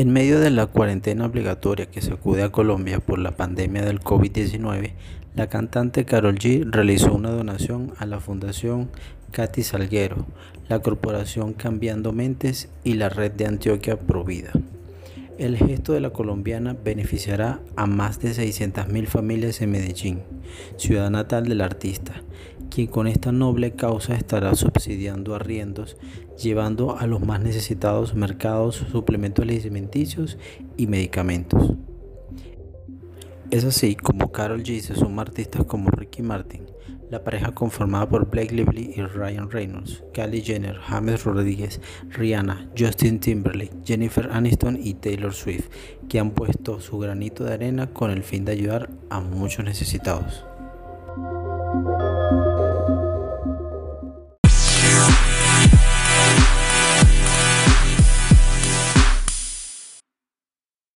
En medio de la cuarentena obligatoria que sacude a Colombia por la pandemia del COVID-19, la cantante Karol G realizó una donación a la Fundación Katy Salguero, la Corporación Cambiando Mentes y la Red de Antioquia Provida. El gesto de la colombiana beneficiará a más de 600.000 familias en Medellín, ciudad natal del artista, quien con esta noble causa estará subsidiando arriendos, llevando a los más necesitados mercados suplementos alimenticios y medicamentos. Es así como Carol G se suma artistas como Ricky Martin, la pareja conformada por Blake Lively y Ryan Reynolds, Kylie Jenner, James Rodríguez, Rihanna, Justin Timberlake, Jennifer Aniston y Taylor Swift, que han puesto su granito de arena con el fin de ayudar a muchos necesitados.